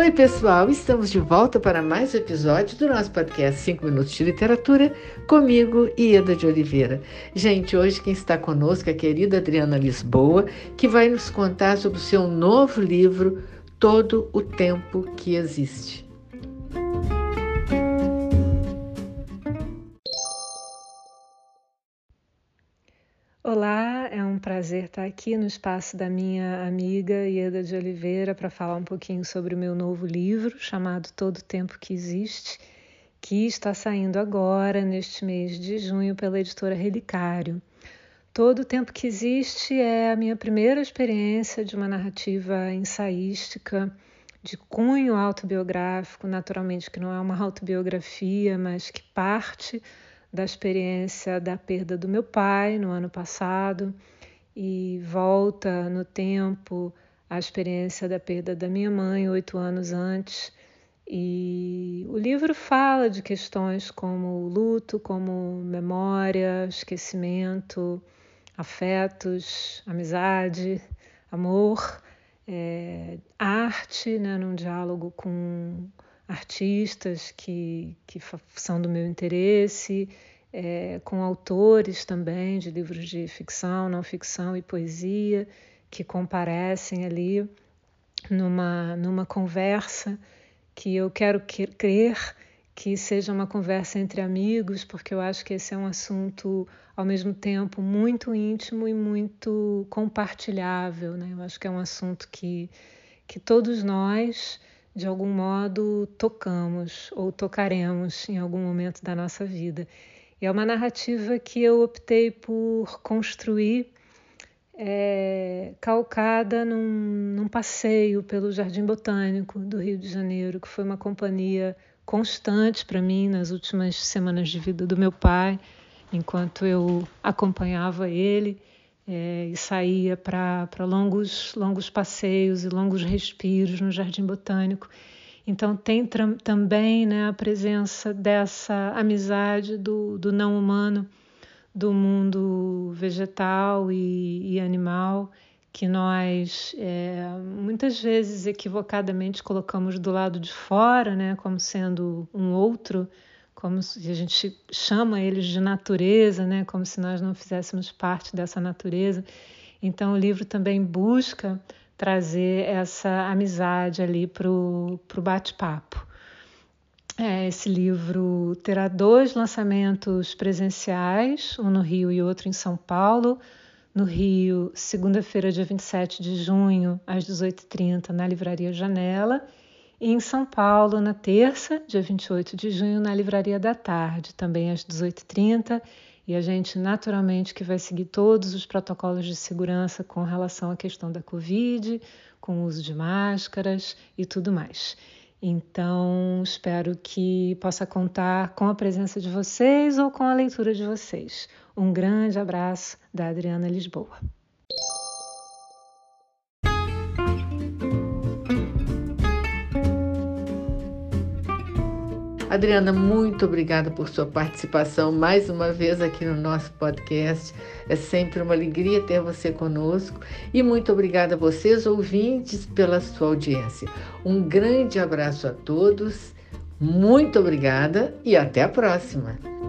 Oi, pessoal, estamos de volta para mais um episódio do nosso podcast 5 Minutos de Literatura, comigo, Ieda de Oliveira. Gente, hoje quem está conosco é a querida Adriana Lisboa, que vai nos contar sobre o seu novo livro, Todo o Tempo que Existe. É um prazer estar aqui no espaço da minha amiga Ieda de Oliveira para falar um pouquinho sobre o meu novo livro chamado Todo Tempo que Existe, que está saindo agora, neste mês de junho, pela editora Relicário. Todo Tempo que Existe é a minha primeira experiência de uma narrativa ensaística de cunho autobiográfico, naturalmente que não é uma autobiografia, mas que parte da experiência da perda do meu pai no ano passado e volta no tempo a experiência da perda da minha mãe oito anos antes. E o livro fala de questões como luto, como memória, esquecimento, afetos, amizade, amor, é, arte, né, num diálogo com artistas que, que são do meu interesse, é, com autores também de livros de ficção, não ficção e poesia, que comparecem ali numa, numa conversa que eu quero crer que seja uma conversa entre amigos, porque eu acho que esse é um assunto ao mesmo tempo muito íntimo e muito compartilhável. Né? Eu acho que é um assunto que, que todos nós de algum modo tocamos ou tocaremos em algum momento da nossa vida. E é uma narrativa que eu optei por construir é, calcada num, num passeio pelo Jardim Botânico do Rio de Janeiro, que foi uma companhia constante para mim nas últimas semanas de vida do meu pai, enquanto eu acompanhava ele é, e saía para longos, longos passeios e longos respiros no Jardim Botânico. Então tem também né, a presença dessa amizade do, do não humano, do mundo vegetal e, e animal, que nós é, muitas vezes equivocadamente colocamos do lado de fora, né, como sendo um outro, como se a gente chama eles de natureza, né? como se nós não fizéssemos parte dessa natureza. Então, o livro também busca trazer essa amizade ali para o bate-papo. É, esse livro terá dois lançamentos presenciais, um no Rio e outro em São Paulo. No Rio, segunda-feira, dia 27 de junho, às 18h30, na Livraria Janela e em São Paulo, na terça, dia 28 de junho, na Livraria da Tarde, também às 18h30. E a gente, naturalmente, que vai seguir todos os protocolos de segurança com relação à questão da Covid, com o uso de máscaras e tudo mais. Então, espero que possa contar com a presença de vocês ou com a leitura de vocês. Um grande abraço da Adriana Lisboa. Adriana, muito obrigada por sua participação mais uma vez aqui no nosso podcast. É sempre uma alegria ter você conosco e muito obrigada a vocês, ouvintes, pela sua audiência. Um grande abraço a todos, muito obrigada e até a próxima!